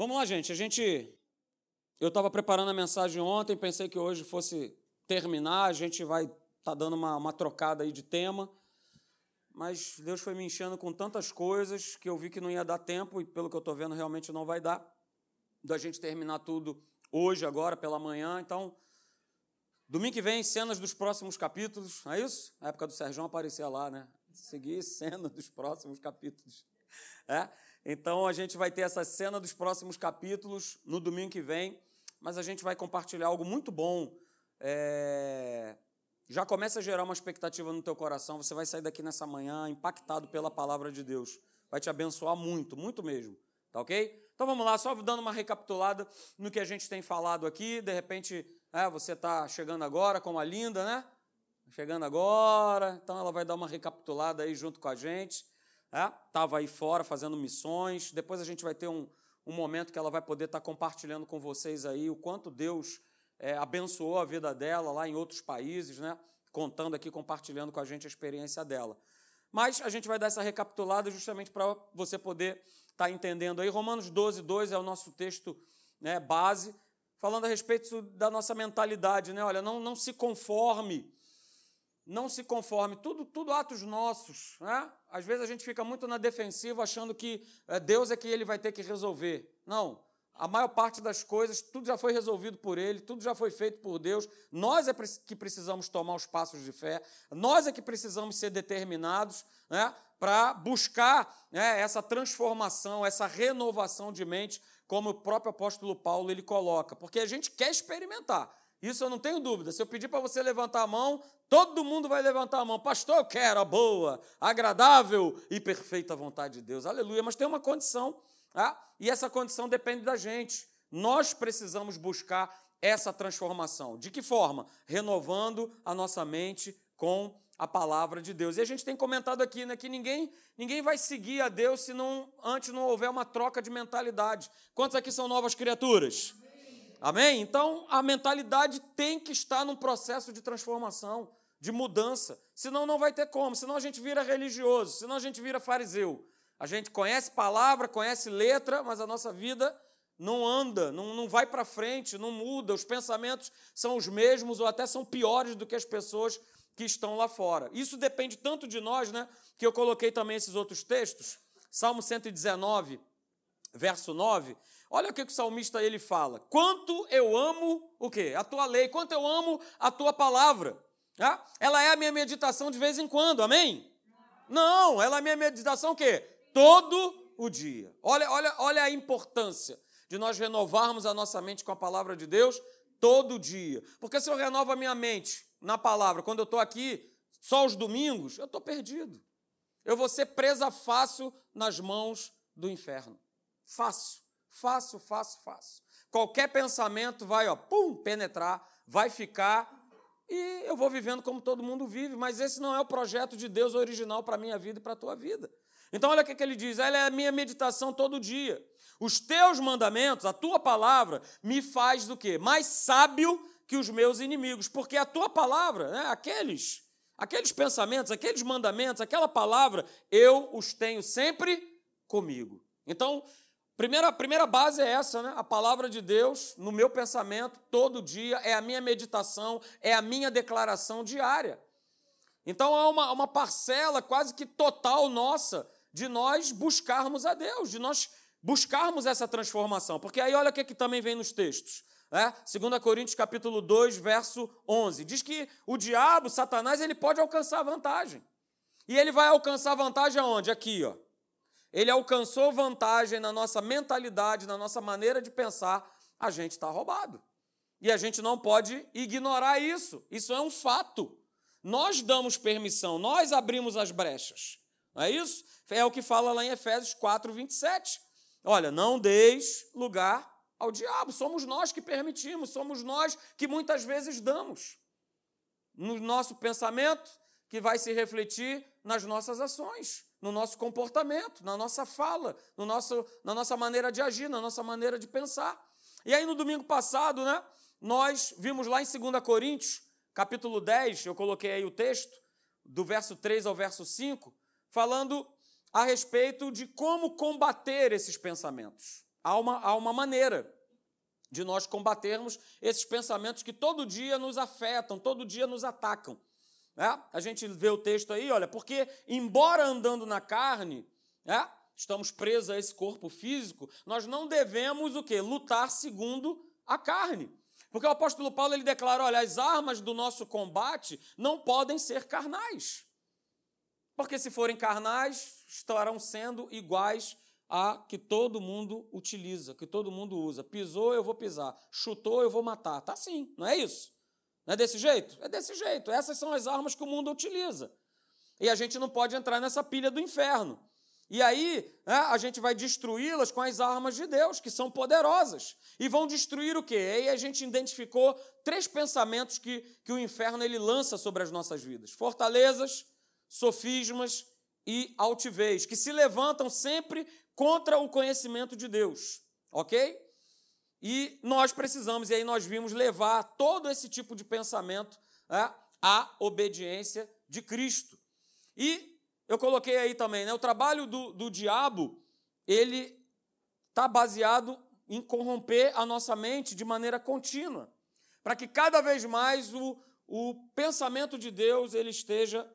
Vamos lá, gente. A gente. Eu estava preparando a mensagem ontem, pensei que hoje fosse terminar, a gente vai estar tá dando uma, uma trocada aí de tema. Mas Deus foi me enchendo com tantas coisas que eu vi que não ia dar tempo, e pelo que eu estou vendo, realmente não vai dar da gente terminar tudo hoje, agora, pela manhã. Então, domingo que vem, cenas dos próximos capítulos, não é isso? A época do Sérgio aparecia lá, né? Seguir cena dos próximos capítulos. É? Então, a gente vai ter essa cena dos próximos capítulos no domingo que vem, mas a gente vai compartilhar algo muito bom. É... Já começa a gerar uma expectativa no teu coração, você vai sair daqui nessa manhã impactado pela palavra de Deus. Vai te abençoar muito, muito mesmo. Tá ok? Então vamos lá, só dando uma recapitulada no que a gente tem falado aqui. De repente, é, você está chegando agora, como a Linda, né? Chegando agora, então ela vai dar uma recapitulada aí junto com a gente. Estava é? aí fora fazendo missões. Depois a gente vai ter um, um momento que ela vai poder estar tá compartilhando com vocês aí o quanto Deus é, abençoou a vida dela lá em outros países, né? Contando aqui, compartilhando com a gente a experiência dela. Mas a gente vai dar essa recapitulada justamente para você poder está entendendo aí. Romanos 12, 2 é o nosso texto né, base, falando a respeito da nossa mentalidade. Né? Olha, não, não se conforme, não se conforme, tudo, tudo atos nossos. Né? Às vezes a gente fica muito na defensiva achando que é, Deus é que ele vai ter que resolver. Não. A maior parte das coisas, tudo já foi resolvido por Ele, tudo já foi feito por Deus. Nós é que precisamos tomar os passos de fé, nós é que precisamos ser determinados né, para buscar né, essa transformação, essa renovação de mente, como o próprio apóstolo Paulo ele coloca, porque a gente quer experimentar. Isso eu não tenho dúvida. Se eu pedir para você levantar a mão, todo mundo vai levantar a mão. Pastor, eu quero a boa, agradável e perfeita vontade de Deus. Aleluia. Mas tem uma condição Tá? E essa condição depende da gente. Nós precisamos buscar essa transformação. De que forma? Renovando a nossa mente com a palavra de Deus. E a gente tem comentado aqui né, que ninguém, ninguém vai seguir a Deus se não, antes não houver uma troca de mentalidade. Quantos aqui são novas criaturas? Amém? Amém? Então a mentalidade tem que estar num processo de transformação, de mudança. Senão não vai ter como. Senão a gente vira religioso, senão a gente vira fariseu. A gente conhece palavra, conhece letra, mas a nossa vida não anda, não, não vai para frente, não muda, os pensamentos são os mesmos ou até são piores do que as pessoas que estão lá fora. Isso depende tanto de nós, né? Que eu coloquei também esses outros textos. Salmo 119, verso 9. Olha o que o salmista ele fala. Quanto eu amo o quê? A tua lei, quanto eu amo a tua palavra. Ah? Ela é a minha meditação de vez em quando, amém? Não, ela é a minha meditação o quê? todo o dia. Olha, olha, olha a importância de nós renovarmos a nossa mente com a palavra de Deus todo dia. Porque se eu renovo a minha mente na palavra, quando eu estou aqui só os domingos, eu estou perdido. Eu vou ser presa fácil nas mãos do inferno. Fácil, fácil, fácil, fácil. Qualquer pensamento vai, ó, pum, penetrar, vai ficar e eu vou vivendo como todo mundo vive, mas esse não é o projeto de Deus original para a minha vida e para a tua vida. Então, olha o que ele diz: ela é a minha meditação todo dia. Os teus mandamentos, a tua palavra, me faz do quê? Mais sábio que os meus inimigos, porque a tua palavra, né, aqueles, aqueles pensamentos, aqueles mandamentos, aquela palavra, eu os tenho sempre comigo. Então, primeira, primeira base é essa, né? A palavra de Deus no meu pensamento todo dia é a minha meditação, é a minha declaração diária. Então é uma, uma parcela quase que total nossa de nós buscarmos a Deus, de nós buscarmos essa transformação. Porque aí olha o que, que também vem nos textos. Né? 2 Coríntios capítulo 2, verso 11. Diz que o diabo, Satanás, ele pode alcançar vantagem. E ele vai alcançar vantagem aonde? Aqui, ó. Ele alcançou vantagem na nossa mentalidade, na nossa maneira de pensar, a gente está roubado. E a gente não pode ignorar isso. Isso é um fato. Nós damos permissão, nós abrimos as brechas. Não é isso? É o que fala lá em Efésios 4, 27. Olha, não deis lugar ao diabo. Somos nós que permitimos, somos nós que muitas vezes damos. No nosso pensamento, que vai se refletir nas nossas ações, no nosso comportamento, na nossa fala, no nosso, na nossa maneira de agir, na nossa maneira de pensar. E aí, no domingo passado, né, nós vimos lá em 2 Coríntios, capítulo 10, eu coloquei aí o texto, do verso 3 ao verso 5, falando a respeito de como combater esses pensamentos. Há uma, há uma maneira de nós combatermos esses pensamentos que todo dia nos afetam, todo dia nos atacam. É? A gente vê o texto aí, olha, porque embora andando na carne, é? estamos presos a esse corpo físico, nós não devemos o quê? Lutar segundo a carne. Porque o apóstolo Paulo ele declara, olha, as armas do nosso combate não podem ser carnais. Porque se forem carnais, estarão sendo iguais a que todo mundo utiliza, que todo mundo usa. Pisou, eu vou pisar. Chutou, eu vou matar. Tá assim, não é isso? Não é desse jeito? É desse jeito. Essas são as armas que o mundo utiliza. E a gente não pode entrar nessa pilha do inferno. E aí né, a gente vai destruí-las com as armas de Deus, que são poderosas. E vão destruir o quê? Aí a gente identificou três pensamentos que, que o inferno ele lança sobre as nossas vidas: fortalezas, sofismas e altivez, que se levantam sempre contra o conhecimento de Deus, ok? E nós precisamos, e aí nós vimos levar todo esse tipo de pensamento né, à obediência de Cristo. E eu coloquei aí também, né, o trabalho do, do diabo, ele está baseado em corromper a nossa mente de maneira contínua, para que cada vez mais o, o pensamento de Deus ele esteja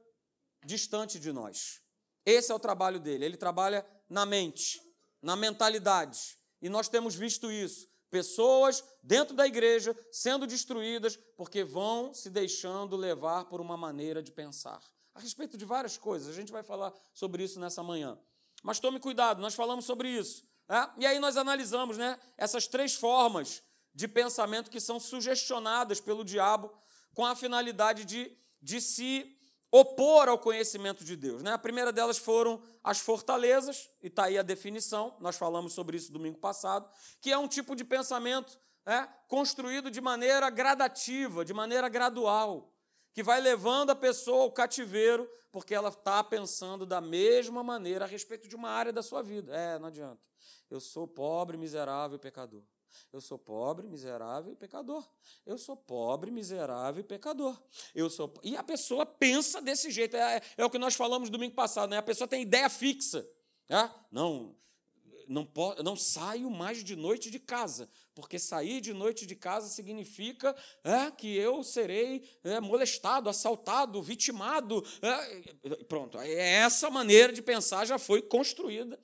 distante de nós. Esse é o trabalho dele, ele trabalha na mente, na mentalidade. E nós temos visto isso. Pessoas dentro da igreja sendo destruídas porque vão se deixando levar por uma maneira de pensar. A respeito de várias coisas, a gente vai falar sobre isso nessa manhã. Mas tome cuidado, nós falamos sobre isso. Né? E aí nós analisamos né, essas três formas de pensamento que são sugestionadas pelo diabo com a finalidade de, de se opor ao conhecimento de Deus. Né? A primeira delas foram as fortalezas, e está aí a definição, nós falamos sobre isso domingo passado, que é um tipo de pensamento né, construído de maneira gradativa, de maneira gradual, que vai levando a pessoa ao cativeiro, porque ela está pensando da mesma maneira a respeito de uma área da sua vida. É, não adianta. Eu sou pobre, miserável pecador. Eu sou pobre, miserável e pecador. Eu sou pobre, miserável e pecador. Eu sou e a pessoa pensa desse jeito. É, é o que nós falamos domingo passado, né? A pessoa tem ideia fixa. É? Não, não, posso, não saio mais de noite de casa, porque sair de noite de casa significa é, que eu serei é, molestado, assaltado, vitimado. É, pronto, é essa maneira de pensar já foi construída.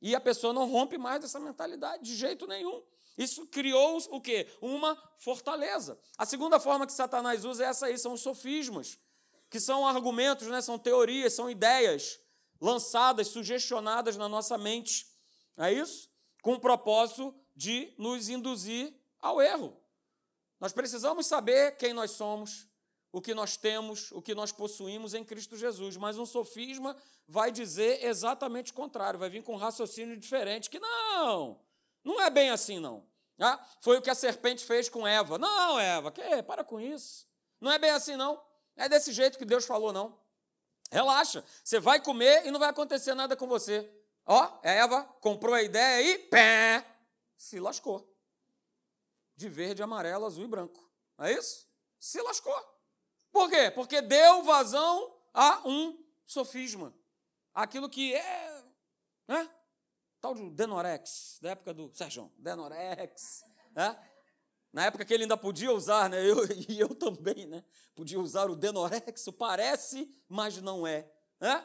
E a pessoa não rompe mais dessa mentalidade de jeito nenhum. Isso criou o quê? Uma fortaleza. A segunda forma que Satanás usa é essa aí, são os sofismas, que são argumentos, né, são teorias, são ideias lançadas, sugestionadas na nossa mente. É isso? Com o propósito de nos induzir ao erro. Nós precisamos saber quem nós somos, o que nós temos, o que nós possuímos em Cristo Jesus. Mas um sofisma vai dizer exatamente o contrário, vai vir com um raciocínio diferente, que não, não é bem assim, não. Ah, foi o que a serpente fez com Eva. Não, Eva, que? para com isso. Não é bem assim, não. É desse jeito que Deus falou, não. Relaxa, você vai comer e não vai acontecer nada com você. Ó, Eva comprou a ideia e pé, se lascou. De verde, amarelo, azul e branco. Não é isso? Se lascou. Por quê? Porque deu vazão a um sofisma. Aquilo que é. Né? Tal de Denorex, da época do Sérgio, Denorex, né? Na época que ele ainda podia usar, né? Eu, e eu também, né? Podia usar o Denorex, parece, mas não é. Né?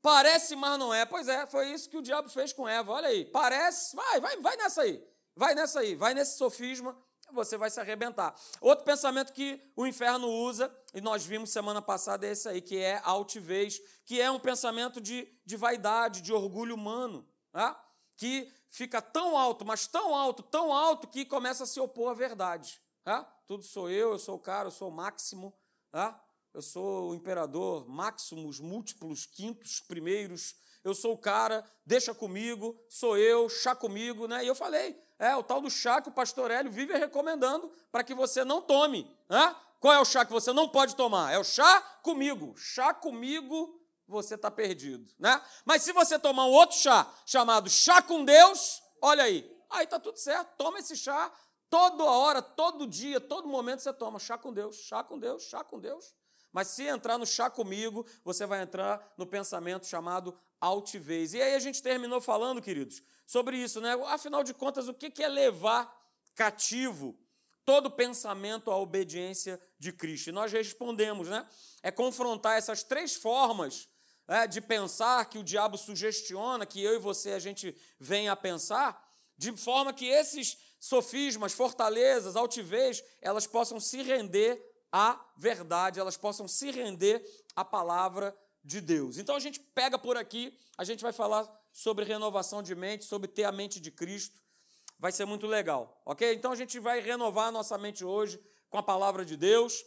Parece, mas não é. Pois é, foi isso que o diabo fez com Eva. Olha aí, parece, vai, vai, vai nessa aí. Vai nessa aí, vai nesse sofisma, você vai se arrebentar. Outro pensamento que o inferno usa, e nós vimos semana passada, é esse aí, que é altivez, que é um pensamento de, de vaidade, de orgulho humano né? que fica tão alto, mas tão alto, tão alto, que começa a se opor à verdade. Né? Tudo sou eu, eu sou o cara, eu sou o máximo, né? eu sou o imperador, máximos, múltiplos, quintos, primeiros, eu sou o cara, deixa comigo, sou eu, chá comigo, né? E eu falei, é o tal do chá que o pastor Hélio vive recomendando para que você não tome. Né? Qual é o chá que você não pode tomar? É o chá comigo. Chá comigo você está perdido, né? Mas se você tomar um outro chá chamado chá com Deus, olha aí, aí está tudo certo. Toma esse chá toda hora, todo dia, todo momento você toma chá com Deus, chá com Deus, chá com Deus. Mas se entrar no chá comigo, você vai entrar no pensamento chamado altivez. E aí a gente terminou falando, queridos, sobre isso, né? Afinal de contas, o que é levar cativo todo pensamento à obediência de Cristo? E nós respondemos, né? É confrontar essas três formas é, de pensar que o diabo sugestiona, que eu e você a gente venha a pensar, de forma que esses sofismas, fortalezas, altivez, elas possam se render à verdade, elas possam se render à palavra de Deus. Então a gente pega por aqui, a gente vai falar sobre renovação de mente, sobre ter a mente de Cristo. Vai ser muito legal, ok? Então a gente vai renovar a nossa mente hoje com a palavra de Deus.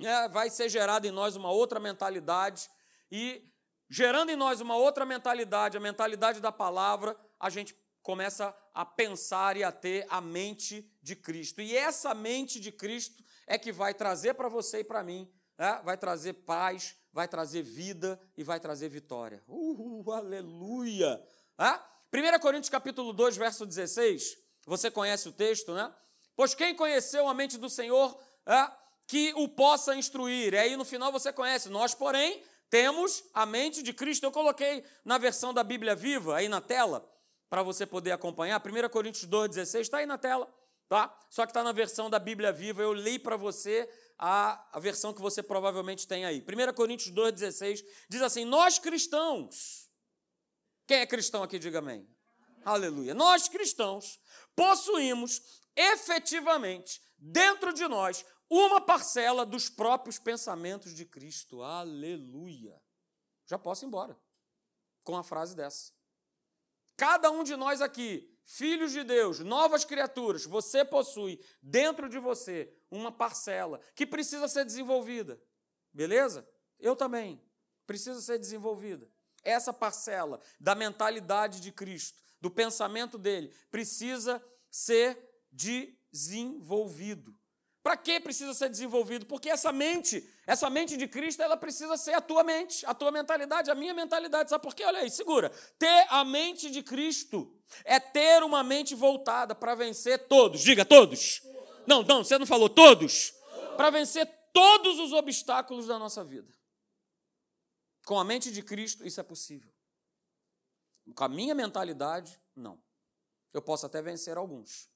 É, vai ser gerada em nós uma outra mentalidade e gerando em nós uma outra mentalidade, a mentalidade da palavra, a gente começa a pensar e a ter a mente de Cristo. E essa mente de Cristo é que vai trazer para você e para mim, é, vai trazer paz, vai trazer vida e vai trazer vitória. Uh, aleluia! É? 1 Coríntios capítulo 2, verso 16, você conhece o texto, né? Pois quem conheceu a mente do Senhor é, que o possa instruir. E aí no final você conhece, nós, porém, temos a mente de Cristo. Eu coloquei na versão da Bíblia Viva, aí na tela, para você poder acompanhar. 1 Coríntios 2,16 está aí na tela, tá? Só que está na versão da Bíblia Viva. Eu li para você a, a versão que você provavelmente tem aí. 1 Coríntios 2,16 diz assim: Nós cristãos. Quem é cristão aqui, diga amém. Aleluia. Nós cristãos possuímos efetivamente dentro de nós uma parcela dos próprios pensamentos de Cristo. Aleluia. Já posso ir embora com a frase dessa. Cada um de nós aqui, filhos de Deus, novas criaturas, você possui dentro de você uma parcela que precisa ser desenvolvida. Beleza? Eu também. Precisa ser desenvolvida. Essa parcela da mentalidade de Cristo, do pensamento dele, precisa ser desenvolvido. Para que precisa ser desenvolvido? Porque essa mente, essa mente de Cristo, ela precisa ser a tua mente, a tua mentalidade, a minha mentalidade. Sabe por quê? Olha aí, segura. Ter a mente de Cristo é ter uma mente voltada para vencer todos. Diga todos. Não, não, você não falou todos. Para vencer todos os obstáculos da nossa vida. Com a mente de Cristo, isso é possível. Com a minha mentalidade, não. Eu posso até vencer alguns.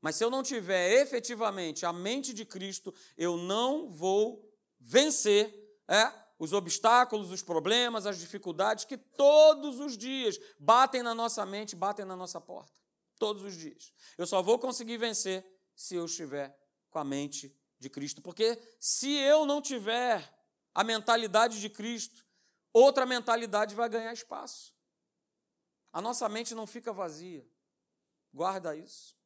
Mas se eu não tiver efetivamente a mente de Cristo, eu não vou vencer é, os obstáculos, os problemas, as dificuldades que todos os dias batem na nossa mente, batem na nossa porta. Todos os dias. Eu só vou conseguir vencer se eu estiver com a mente de Cristo. Porque se eu não tiver a mentalidade de Cristo, outra mentalidade vai ganhar espaço. A nossa mente não fica vazia. Guarda isso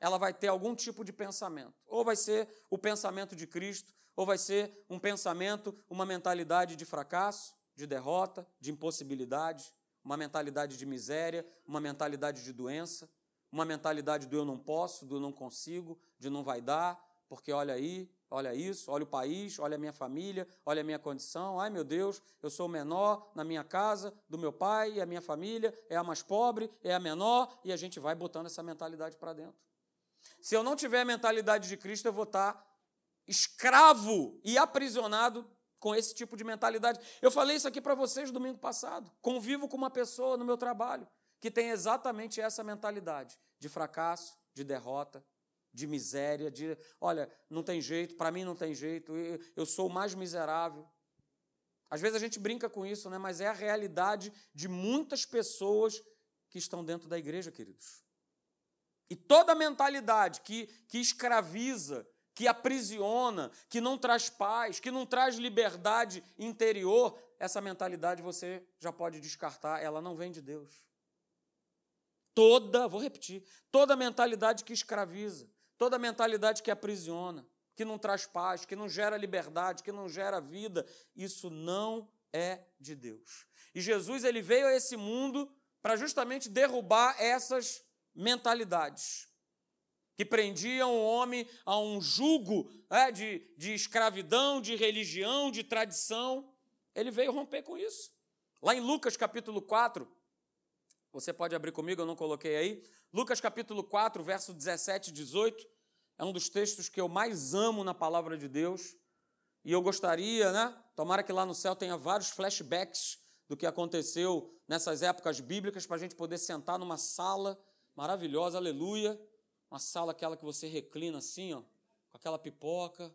ela vai ter algum tipo de pensamento. Ou vai ser o pensamento de Cristo, ou vai ser um pensamento, uma mentalidade de fracasso, de derrota, de impossibilidade, uma mentalidade de miséria, uma mentalidade de doença, uma mentalidade do eu não posso, do eu não consigo, de não vai dar, porque olha aí, olha isso, olha o país, olha a minha família, olha a minha condição. Ai meu Deus, eu sou o menor na minha casa, do meu pai e a minha família é a mais pobre, é a menor, e a gente vai botando essa mentalidade para dentro. Se eu não tiver a mentalidade de Cristo, eu vou estar escravo e aprisionado com esse tipo de mentalidade. Eu falei isso aqui para vocês domingo passado. Convivo com uma pessoa no meu trabalho que tem exatamente essa mentalidade de fracasso, de derrota, de miséria, de, olha, não tem jeito, para mim não tem jeito, eu sou o mais miserável. Às vezes a gente brinca com isso, né? mas é a realidade de muitas pessoas que estão dentro da igreja, queridos. E toda mentalidade que, que escraviza, que aprisiona, que não traz paz, que não traz liberdade interior, essa mentalidade você já pode descartar, ela não vem de Deus. Toda, vou repetir, toda mentalidade que escraviza, toda mentalidade que aprisiona, que não traz paz, que não gera liberdade, que não gera vida, isso não é de Deus. E Jesus ele veio a esse mundo para justamente derrubar essas mentalidades que prendiam o homem a um jugo é, de, de escravidão, de religião, de tradição. Ele veio romper com isso. Lá em Lucas capítulo 4, você pode abrir comigo, eu não coloquei aí. Lucas capítulo 4, verso 17 e 18, é um dos textos que eu mais amo na palavra de Deus, E eu gostaria, né? Tomara que lá no céu tenha vários flashbacks do que aconteceu nessas épocas bíblicas para a gente poder sentar numa sala maravilhosa, aleluia. Uma sala aquela que você reclina assim, ó, com aquela pipoca,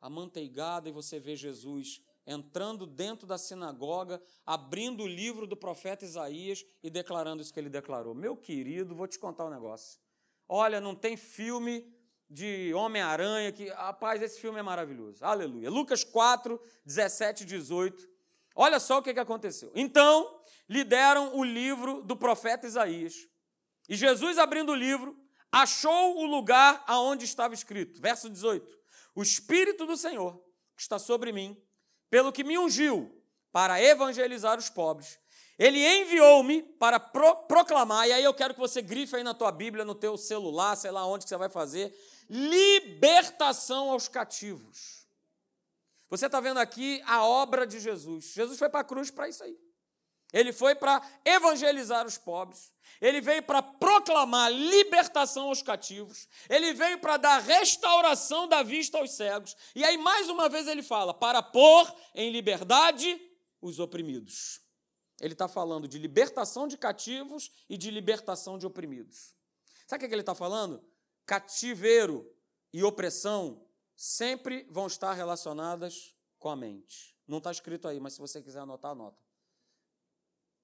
amanteigada, e você vê Jesus entrando dentro da sinagoga, abrindo o livro do profeta Isaías e declarando isso que ele declarou. Meu querido, vou te contar um negócio. Olha, não tem filme de Homem-Aranha que. Rapaz, esse filme é maravilhoso. Aleluia. Lucas 4, 17 e 18. Olha só o que aconteceu. Então, lhe deram o livro do profeta Isaías. E Jesus, abrindo o livro, achou o lugar aonde estava escrito. Verso 18: O Espírito do Senhor está sobre mim, pelo que me ungiu para evangelizar os pobres. Ele enviou-me para pro proclamar, e aí eu quero que você grife aí na tua Bíblia, no teu celular, sei lá onde que você vai fazer, libertação aos cativos. Você está vendo aqui a obra de Jesus. Jesus foi para a cruz para isso aí. Ele foi para evangelizar os pobres. Ele veio para proclamar libertação aos cativos. Ele veio para dar restauração da vista aos cegos. E aí, mais uma vez, ele fala: para pôr em liberdade os oprimidos. Ele está falando de libertação de cativos e de libertação de oprimidos. Sabe o que ele está falando? Cativeiro e opressão sempre vão estar relacionadas com a mente. Não está escrito aí, mas se você quiser anotar, anota.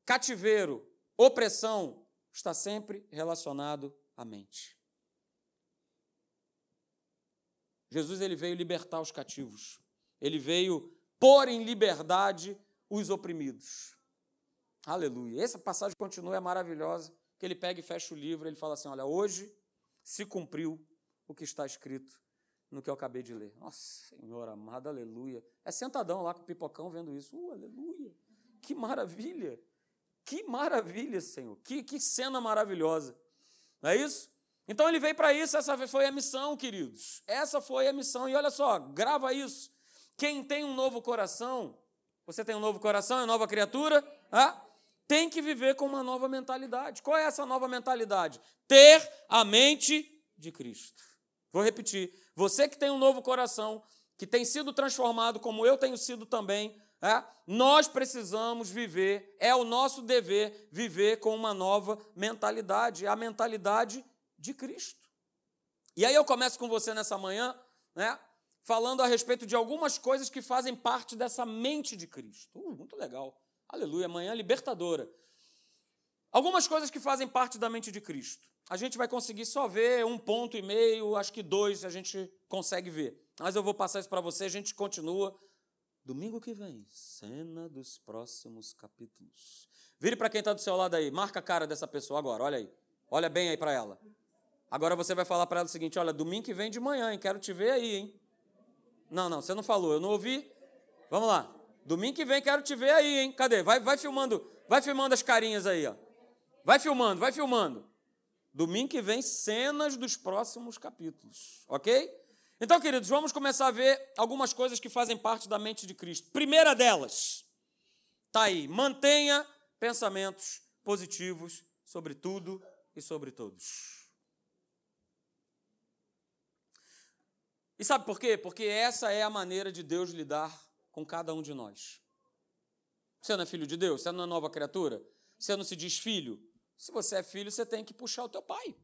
Cativeiro, opressão, está sempre relacionado à mente. Jesus ele veio libertar os cativos. Ele veio pôr em liberdade os oprimidos. Aleluia. Essa passagem continua é maravilhosa, que ele pega e fecha o livro, ele fala assim: "Olha, hoje se cumpriu o que está escrito no que eu acabei de ler". Nossa, Senhor amado, aleluia. É sentadão lá com o pipocão vendo isso. Uh, aleluia. Que maravilha. Que maravilha, Senhor. Que, que cena maravilhosa. Não é isso? Então ele veio para isso, essa foi a missão, queridos. Essa foi a missão. E olha só, grava isso. Quem tem um novo coração, você tem um novo coração, é nova criatura, ah, tem que viver com uma nova mentalidade. Qual é essa nova mentalidade? Ter a mente de Cristo. Vou repetir. Você que tem um novo coração, que tem sido transformado, como eu tenho sido também, é? Nós precisamos viver, é o nosso dever viver com uma nova mentalidade, é a mentalidade de Cristo. E aí eu começo com você nessa manhã, né, falando a respeito de algumas coisas que fazem parte dessa mente de Cristo. Uh, muito legal. Aleluia, manhã libertadora. Algumas coisas que fazem parte da mente de Cristo. A gente vai conseguir só ver um ponto e meio, acho que dois a gente consegue ver. Mas eu vou passar isso para você, a gente continua Domingo que vem, cena dos próximos capítulos. Vire para quem está do seu lado aí, marca a cara dessa pessoa agora, olha aí. Olha bem aí para ela. Agora você vai falar para ela o seguinte: olha, domingo que vem de manhã, hein? Quero te ver aí, hein? Não, não, você não falou, eu não ouvi. Vamos lá. Domingo que vem quero te ver aí, hein? Cadê? Vai, vai filmando, vai filmando as carinhas aí, ó. Vai filmando, vai filmando. Domingo que vem, cenas dos próximos capítulos, ok? Então, queridos, vamos começar a ver algumas coisas que fazem parte da mente de Cristo. Primeira delas, está aí: mantenha pensamentos positivos sobre tudo e sobre todos. E sabe por quê? Porque essa é a maneira de Deus lidar com cada um de nós. Você não é filho de Deus? Você não é nova criatura? Você não se diz filho? Se você é filho, você tem que puxar o teu pai.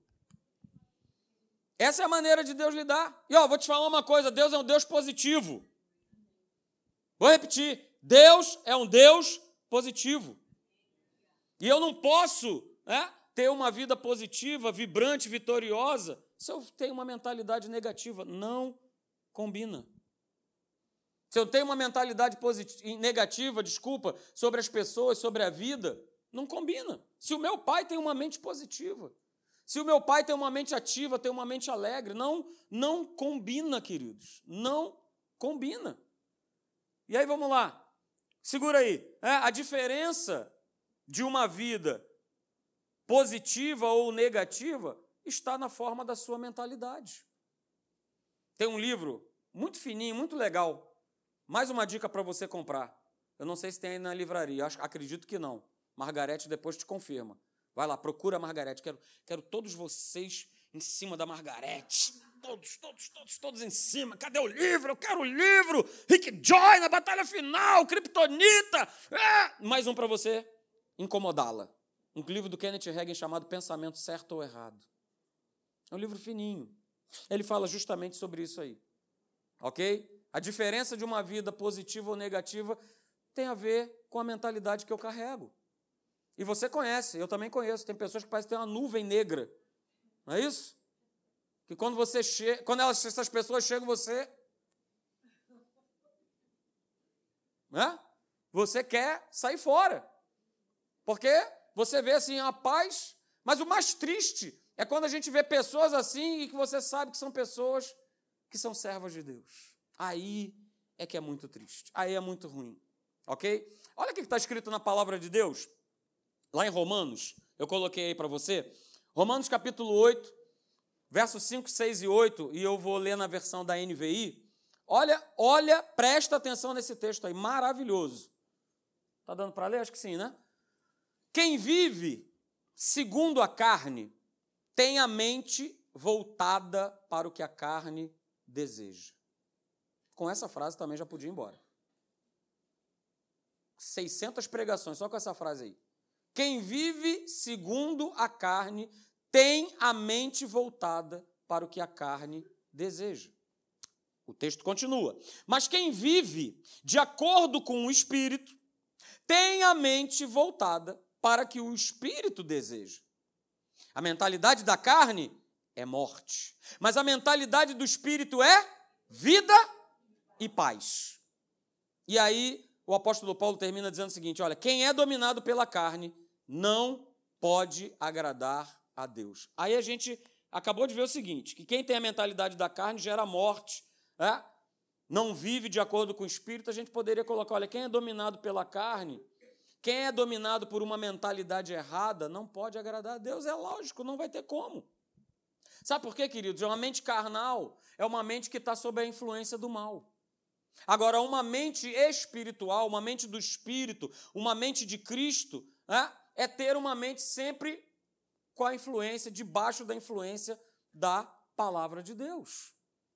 Essa é a maneira de Deus lidar. E ó, vou te falar uma coisa: Deus é um Deus positivo. Vou repetir: Deus é um Deus positivo. E eu não posso né, ter uma vida positiva, vibrante, vitoriosa, se eu tenho uma mentalidade negativa. Não combina. Se eu tenho uma mentalidade negativa, desculpa, sobre as pessoas, sobre a vida, não combina. Se o meu pai tem uma mente positiva, se o meu pai tem uma mente ativa, tem uma mente alegre, não, não combina, queridos. Não combina. E aí vamos lá. Segura aí. É, a diferença de uma vida positiva ou negativa está na forma da sua mentalidade. Tem um livro muito fininho, muito legal. Mais uma dica para você comprar. Eu não sei se tem aí na livraria, acredito que não. Margarete depois te confirma. Vai lá, procura a Margarete. Quero, quero todos vocês em cima da Margarete. todos, todos, todos, todos em cima. Cadê o livro? Eu quero o livro. Rick Joy na batalha final, Kryptonita. É! Mais um para você incomodá-la. Um livro do Kenneth Hagin chamado Pensamento Certo ou Errado. É um livro fininho. Ele fala justamente sobre isso aí. Ok? A diferença de uma vida positiva ou negativa tem a ver com a mentalidade que eu carrego. E você conhece, eu também conheço. Tem pessoas que parecem ter uma nuvem negra. Não é isso? Que quando você chega, quando elas, essas pessoas chegam, você. Né? Você quer sair fora. Porque você vê assim a paz, mas o mais triste é quando a gente vê pessoas assim e que você sabe que são pessoas que são servas de Deus. Aí é que é muito triste. Aí é muito ruim. Ok? Olha o que está escrito na palavra de Deus. Lá em Romanos, eu coloquei aí para você. Romanos capítulo 8, versos 5, 6 e 8, e eu vou ler na versão da NVI. Olha, olha, presta atenção nesse texto aí, maravilhoso. Tá dando para ler? Acho que sim, né? Quem vive segundo a carne tem a mente voltada para o que a carne deseja. Com essa frase também já podia ir embora. 600 pregações só com essa frase aí. Quem vive segundo a carne tem a mente voltada para o que a carne deseja. O texto continua. Mas quem vive de acordo com o espírito tem a mente voltada para que o espírito deseja. A mentalidade da carne é morte, mas a mentalidade do espírito é vida e paz. E aí o apóstolo Paulo termina dizendo o seguinte: olha, quem é dominado pela carne não pode agradar a Deus. Aí a gente acabou de ver o seguinte: que quem tem a mentalidade da carne gera morte, né? não vive de acordo com o espírito. A gente poderia colocar: olha, quem é dominado pela carne, quem é dominado por uma mentalidade errada, não pode agradar a Deus. É lógico, não vai ter como. Sabe por quê, queridos? É uma mente carnal, é uma mente que está sob a influência do mal. Agora, uma mente espiritual, uma mente do Espírito, uma mente de Cristo, né? É ter uma mente sempre com a influência, debaixo da influência da palavra de Deus.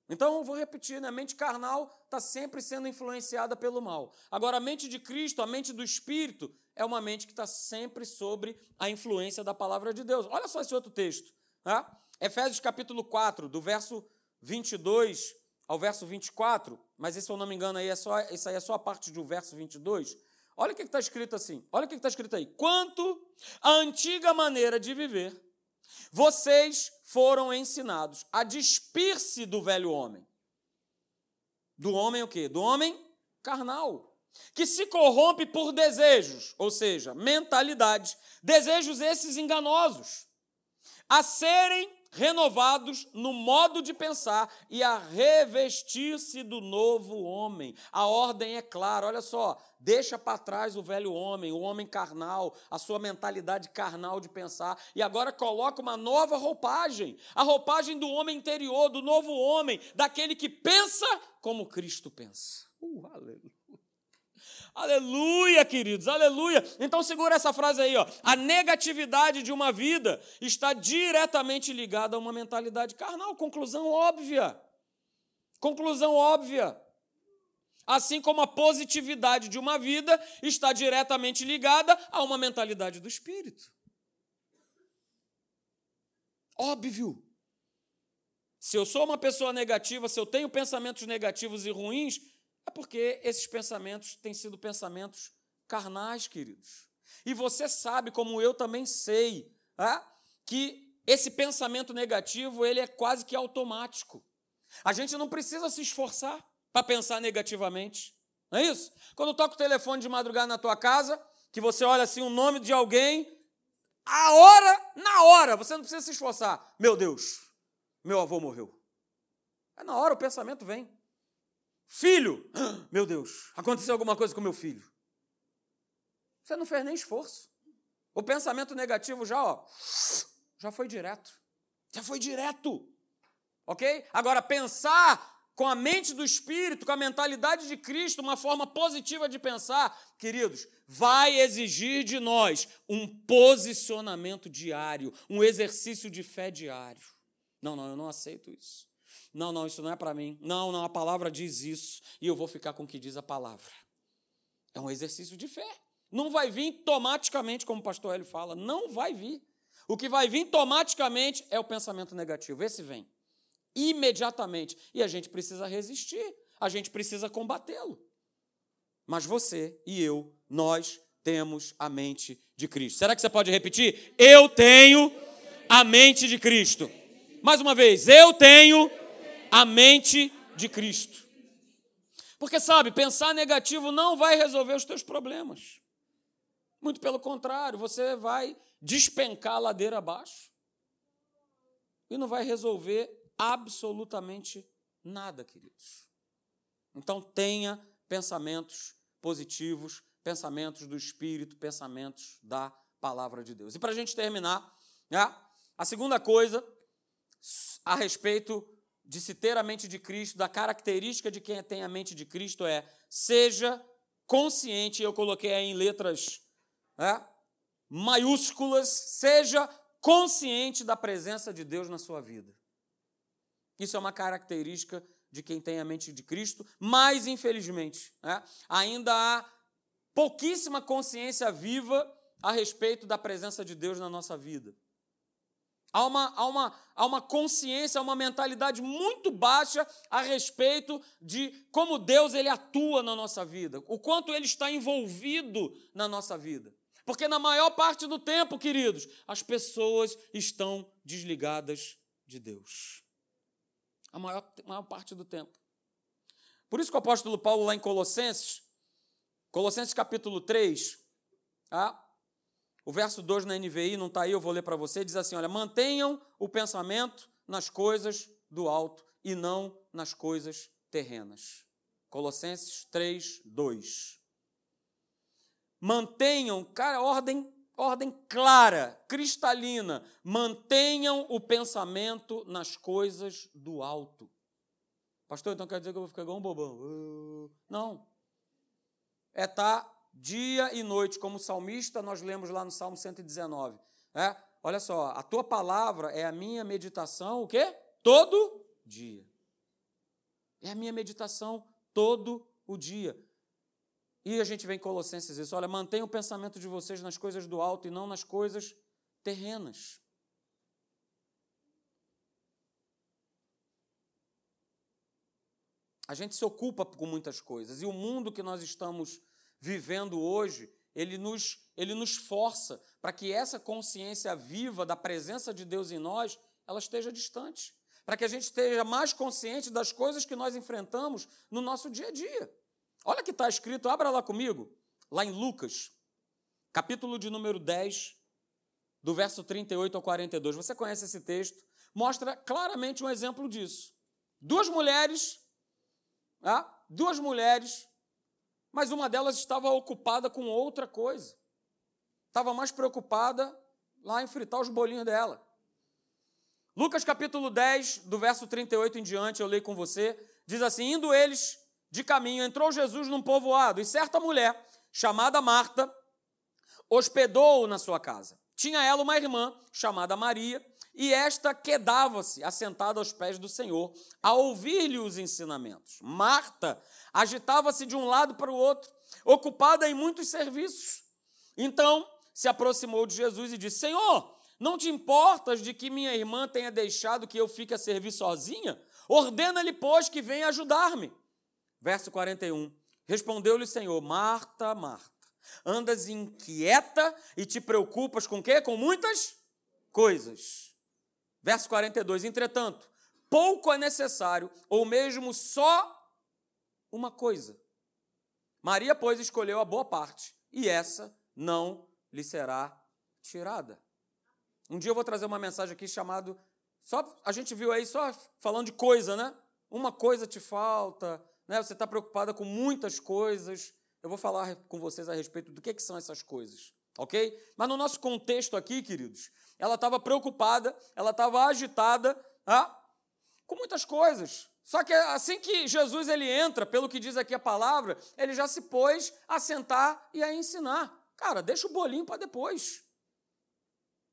Então, eu vou repetir, né? a mente carnal está sempre sendo influenciada pelo mal. Agora, a mente de Cristo, a mente do Espírito, é uma mente que está sempre sobre a influência da palavra de Deus. Olha só esse outro texto. Né? Efésios capítulo 4, do verso 22 ao verso 24, mas se eu não me engano, aí é só, isso aí é só a parte do verso 22. Olha o que está escrito assim. Olha o que está escrito aí. Quanto à antiga maneira de viver, vocês foram ensinados a despir-se do velho homem. Do homem o quê? Do homem carnal. Que se corrompe por desejos, ou seja, mentalidade. Desejos esses enganosos. A serem renovados no modo de pensar e a revestir-se do novo homem. A ordem é clara, olha só, deixa para trás o velho homem, o homem carnal, a sua mentalidade carnal de pensar e agora coloca uma nova roupagem, a roupagem do homem interior, do novo homem, daquele que pensa como Cristo pensa. Uh, aleluia. Aleluia, queridos, aleluia. Então segura essa frase aí, ó. A negatividade de uma vida está diretamente ligada a uma mentalidade carnal. Conclusão óbvia. Conclusão óbvia. Assim como a positividade de uma vida está diretamente ligada a uma mentalidade do espírito. Óbvio. Se eu sou uma pessoa negativa, se eu tenho pensamentos negativos e ruins, é porque esses pensamentos têm sido pensamentos carnais, queridos. E você sabe, como eu também sei, é? que esse pensamento negativo ele é quase que automático. A gente não precisa se esforçar para pensar negativamente. Não é isso? Quando toca o telefone de madrugada na tua casa, que você olha assim o nome de alguém, a hora, na hora, você não precisa se esforçar. Meu Deus, meu avô morreu. É na hora o pensamento vem. Filho, meu Deus, aconteceu alguma coisa com meu filho. Você não fez nem esforço. O pensamento negativo já, ó, já foi direto. Já foi direto. Ok? Agora, pensar com a mente do Espírito, com a mentalidade de Cristo, uma forma positiva de pensar, queridos, vai exigir de nós um posicionamento diário, um exercício de fé diário. Não, não, eu não aceito isso. Não, não, isso não é para mim. Não, não, a palavra diz isso e eu vou ficar com o que diz a palavra. É um exercício de fé. Não vai vir automaticamente, como o pastor Hélio fala, não vai vir. O que vai vir automaticamente é o pensamento negativo. Esse vem imediatamente e a gente precisa resistir, a gente precisa combatê-lo. Mas você e eu, nós temos a mente de Cristo. Será que você pode repetir? Eu tenho a mente de Cristo. Mais uma vez, eu tenho a mente de Cristo. Porque sabe, pensar negativo não vai resolver os teus problemas. Muito pelo contrário, você vai despencar a ladeira abaixo e não vai resolver absolutamente nada, queridos. Então tenha pensamentos positivos, pensamentos do Espírito, pensamentos da palavra de Deus. E para a gente terminar, né, a segunda coisa a respeito de se ter a mente de Cristo, da característica de quem tem a mente de Cristo é seja consciente, eu coloquei aí em letras né, maiúsculas, seja consciente da presença de Deus na sua vida. Isso é uma característica de quem tem a mente de Cristo, mas infelizmente né, ainda há pouquíssima consciência viva a respeito da presença de Deus na nossa vida. Há uma, há, uma, há uma consciência, há uma mentalidade muito baixa a respeito de como Deus ele atua na nossa vida, o quanto ele está envolvido na nossa vida. Porque na maior parte do tempo, queridos, as pessoas estão desligadas de Deus. A maior, maior parte do tempo. Por isso que o apóstolo Paulo, lá em Colossenses, Colossenses capítulo 3, ah, o verso 2 na NVI não está aí, eu vou ler para você, diz assim: olha, mantenham o pensamento nas coisas do alto e não nas coisas terrenas. Colossenses 3, 2. Mantenham, cara, ordem, ordem clara, cristalina. Mantenham o pensamento nas coisas do alto. Pastor, então quer dizer que eu vou ficar igual um bobão? Não. É estar tá dia e noite, como salmista, nós lemos lá no Salmo 119. É? Olha só, a tua palavra é a minha meditação, o quê? Todo dia. É a minha meditação todo o dia. E a gente vem em Colossenses isso, olha, mantenha o pensamento de vocês nas coisas do alto e não nas coisas terrenas. A gente se ocupa com muitas coisas e o mundo que nós estamos vivendo hoje, ele nos, ele nos força para que essa consciência viva da presença de Deus em nós, ela esteja distante. Para que a gente esteja mais consciente das coisas que nós enfrentamos no nosso dia a dia. Olha que está escrito, abra lá comigo, lá em Lucas, capítulo de número 10, do verso 38 ao 42. Você conhece esse texto? Mostra claramente um exemplo disso. Duas mulheres, ah, duas mulheres mas uma delas estava ocupada com outra coisa. Estava mais preocupada lá em fritar os bolinhos dela. Lucas capítulo 10, do verso 38 em diante, eu leio com você, diz assim: Indo eles de caminho, entrou Jesus num povoado, e certa mulher, chamada Marta, hospedou-o na sua casa. Tinha ela uma irmã, chamada Maria, e esta quedava-se, assentada aos pés do Senhor, a ouvir-lhe os ensinamentos. Marta agitava-se de um lado para o outro, ocupada em muitos serviços. Então se aproximou de Jesus e disse: Senhor, não te importas de que minha irmã tenha deixado que eu fique a servir sozinha? Ordena-lhe, pois, que venha ajudar-me. Verso 41. Respondeu-lhe o Senhor: Marta, Marta, andas inquieta e te preocupas com quê? Com muitas coisas. Verso 42. Entretanto, pouco é necessário, ou mesmo só uma coisa. Maria, pois, escolheu a boa parte, e essa não lhe será tirada. Um dia eu vou trazer uma mensagem aqui chamado só a gente viu aí só falando de coisa, né? Uma coisa te falta, né? Você está preocupada com muitas coisas. Eu vou falar com vocês a respeito do que, que são essas coisas, ok? Mas no nosso contexto aqui, queridos, ela estava preocupada, ela estava agitada, ah, com muitas coisas. Só que assim que Jesus ele entra, pelo que diz aqui a palavra, ele já se pôs a sentar e a ensinar. Cara, deixa o bolinho para depois.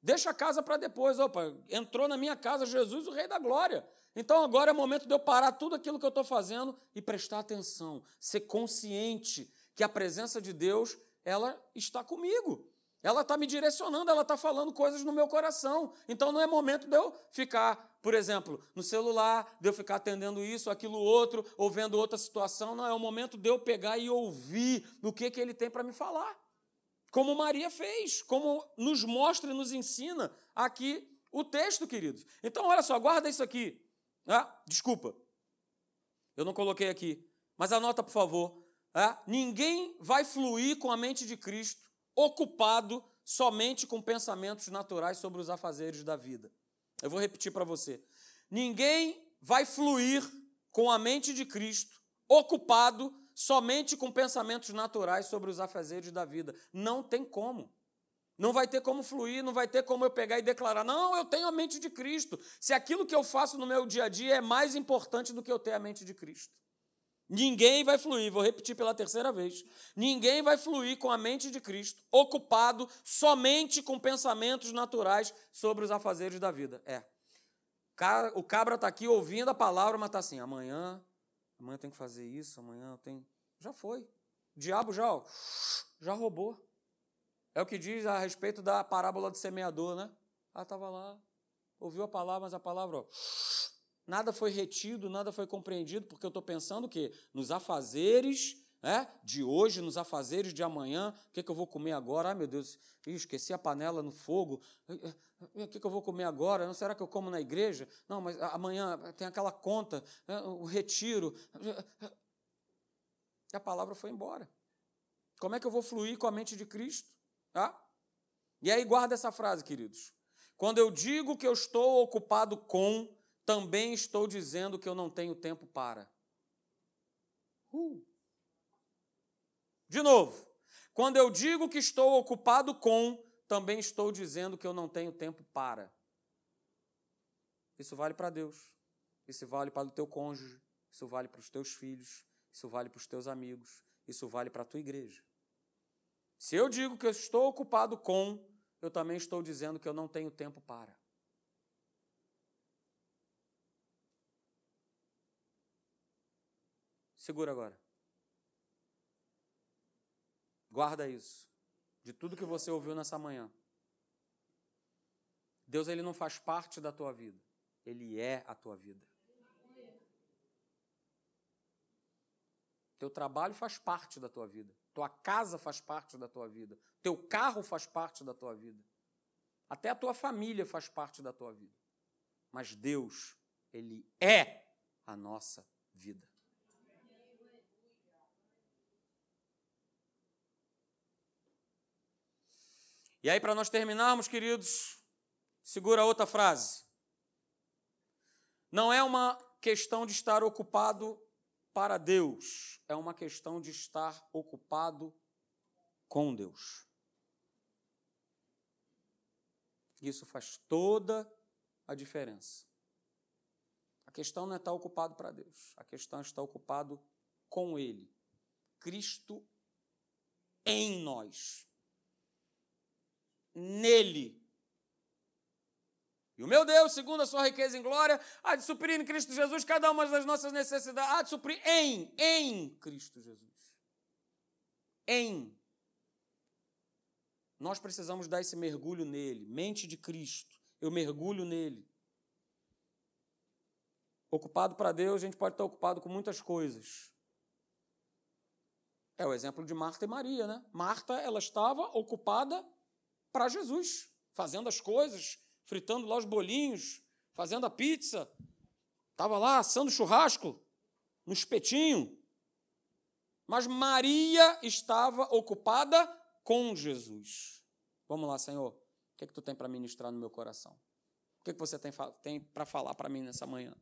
Deixa a casa para depois. Opa, entrou na minha casa Jesus, o Rei da Glória. Então agora é momento de eu parar tudo aquilo que eu estou fazendo e prestar atenção, ser consciente que a presença de Deus ela está comigo. Ela está me direcionando, ela está falando coisas no meu coração. Então não é momento de eu ficar, por exemplo, no celular, de eu ficar atendendo isso, aquilo, outro, ou vendo outra situação. Não, é o momento de eu pegar e ouvir o que, que ele tem para me falar. Como Maria fez, como nos mostra e nos ensina aqui o texto, queridos. Então, olha só, guarda isso aqui. Ah, desculpa, eu não coloquei aqui, mas anota, por favor. Ah, ninguém vai fluir com a mente de Cristo ocupado somente com pensamentos naturais sobre os afazeres da vida. Eu vou repetir para você. Ninguém vai fluir com a mente de Cristo ocupado somente com pensamentos naturais sobre os afazeres da vida. Não tem como. Não vai ter como fluir, não vai ter como eu pegar e declarar: não, eu tenho a mente de Cristo. Se aquilo que eu faço no meu dia a dia é mais importante do que eu ter a mente de Cristo. Ninguém vai fluir, vou repetir pela terceira vez. Ninguém vai fluir com a mente de Cristo, ocupado somente com pensamentos naturais sobre os afazeres da vida. É. O cabra está aqui ouvindo a palavra, mas está assim: amanhã, amanhã eu tenho que fazer isso, amanhã eu tenho. Já foi. O diabo já, ó, já roubou. É o que diz a respeito da parábola do semeador, né? Ah, estava lá, ouviu a palavra, mas a palavra, ó, nada foi retido, nada foi compreendido, porque eu estou pensando o quê? Nos afazeres né, de hoje, nos afazeres de amanhã, o que, que eu vou comer agora? Ai, meu Deus, esqueci a panela no fogo, o que, que eu vou comer agora? Não, será que eu como na igreja? Não, mas amanhã tem aquela conta, né, o retiro. E a palavra foi embora. Como é que eu vou fluir com a mente de Cristo? E aí guarda essa frase, queridos. Quando eu digo que eu estou ocupado com, também estou dizendo que eu não tenho tempo para. Uh. De novo, quando eu digo que estou ocupado com, também estou dizendo que eu não tenho tempo para. Isso vale para Deus. Isso vale para o teu cônjuge. Isso vale para os teus filhos. Isso vale para os teus amigos. Isso vale para a tua igreja. Se eu digo que eu estou ocupado com, eu também estou dizendo que eu não tenho tempo para. Segura agora. Guarda isso. De tudo que você ouviu nessa manhã. Deus ele não faz parte da tua vida. Ele é a tua vida. Teu trabalho faz parte da tua vida. Tua casa faz parte da tua vida. Teu carro faz parte da tua vida. Até a tua família faz parte da tua vida. Mas Deus, Ele é a nossa vida. E aí, para nós terminarmos, queridos, segura outra frase. Não é uma questão de estar ocupado para Deus, é uma questão de estar ocupado com Deus. Isso faz toda a diferença. A questão não é estar ocupado para Deus, a questão é estar ocupado com Ele. Cristo em nós nele. E o meu Deus, segundo a sua riqueza em glória, há de suprir em Cristo Jesus cada uma das nossas necessidades, há de suprir em, em Cristo Jesus. Em. Nós precisamos dar esse mergulho nele, mente de Cristo. Eu mergulho nele. Ocupado para Deus, a gente pode estar ocupado com muitas coisas. É o exemplo de Marta e Maria, né? Marta, ela estava ocupada para Jesus, fazendo as coisas, fritando lá os bolinhos, fazendo a pizza. Estava lá assando churrasco no espetinho. Mas Maria estava ocupada com Jesus. Vamos lá, Senhor. O que, é que tu tem para ministrar no meu coração? O que, é que você tem, tem para falar para mim nessa manhã,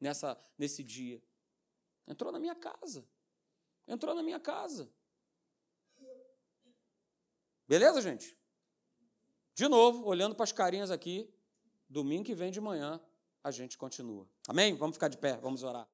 nessa, nesse dia? Entrou na minha casa. Entrou na minha casa. Beleza, gente? De novo, olhando para as carinhas aqui, domingo que vem de manhã, a gente continua. Amém? Vamos ficar de pé, vamos orar.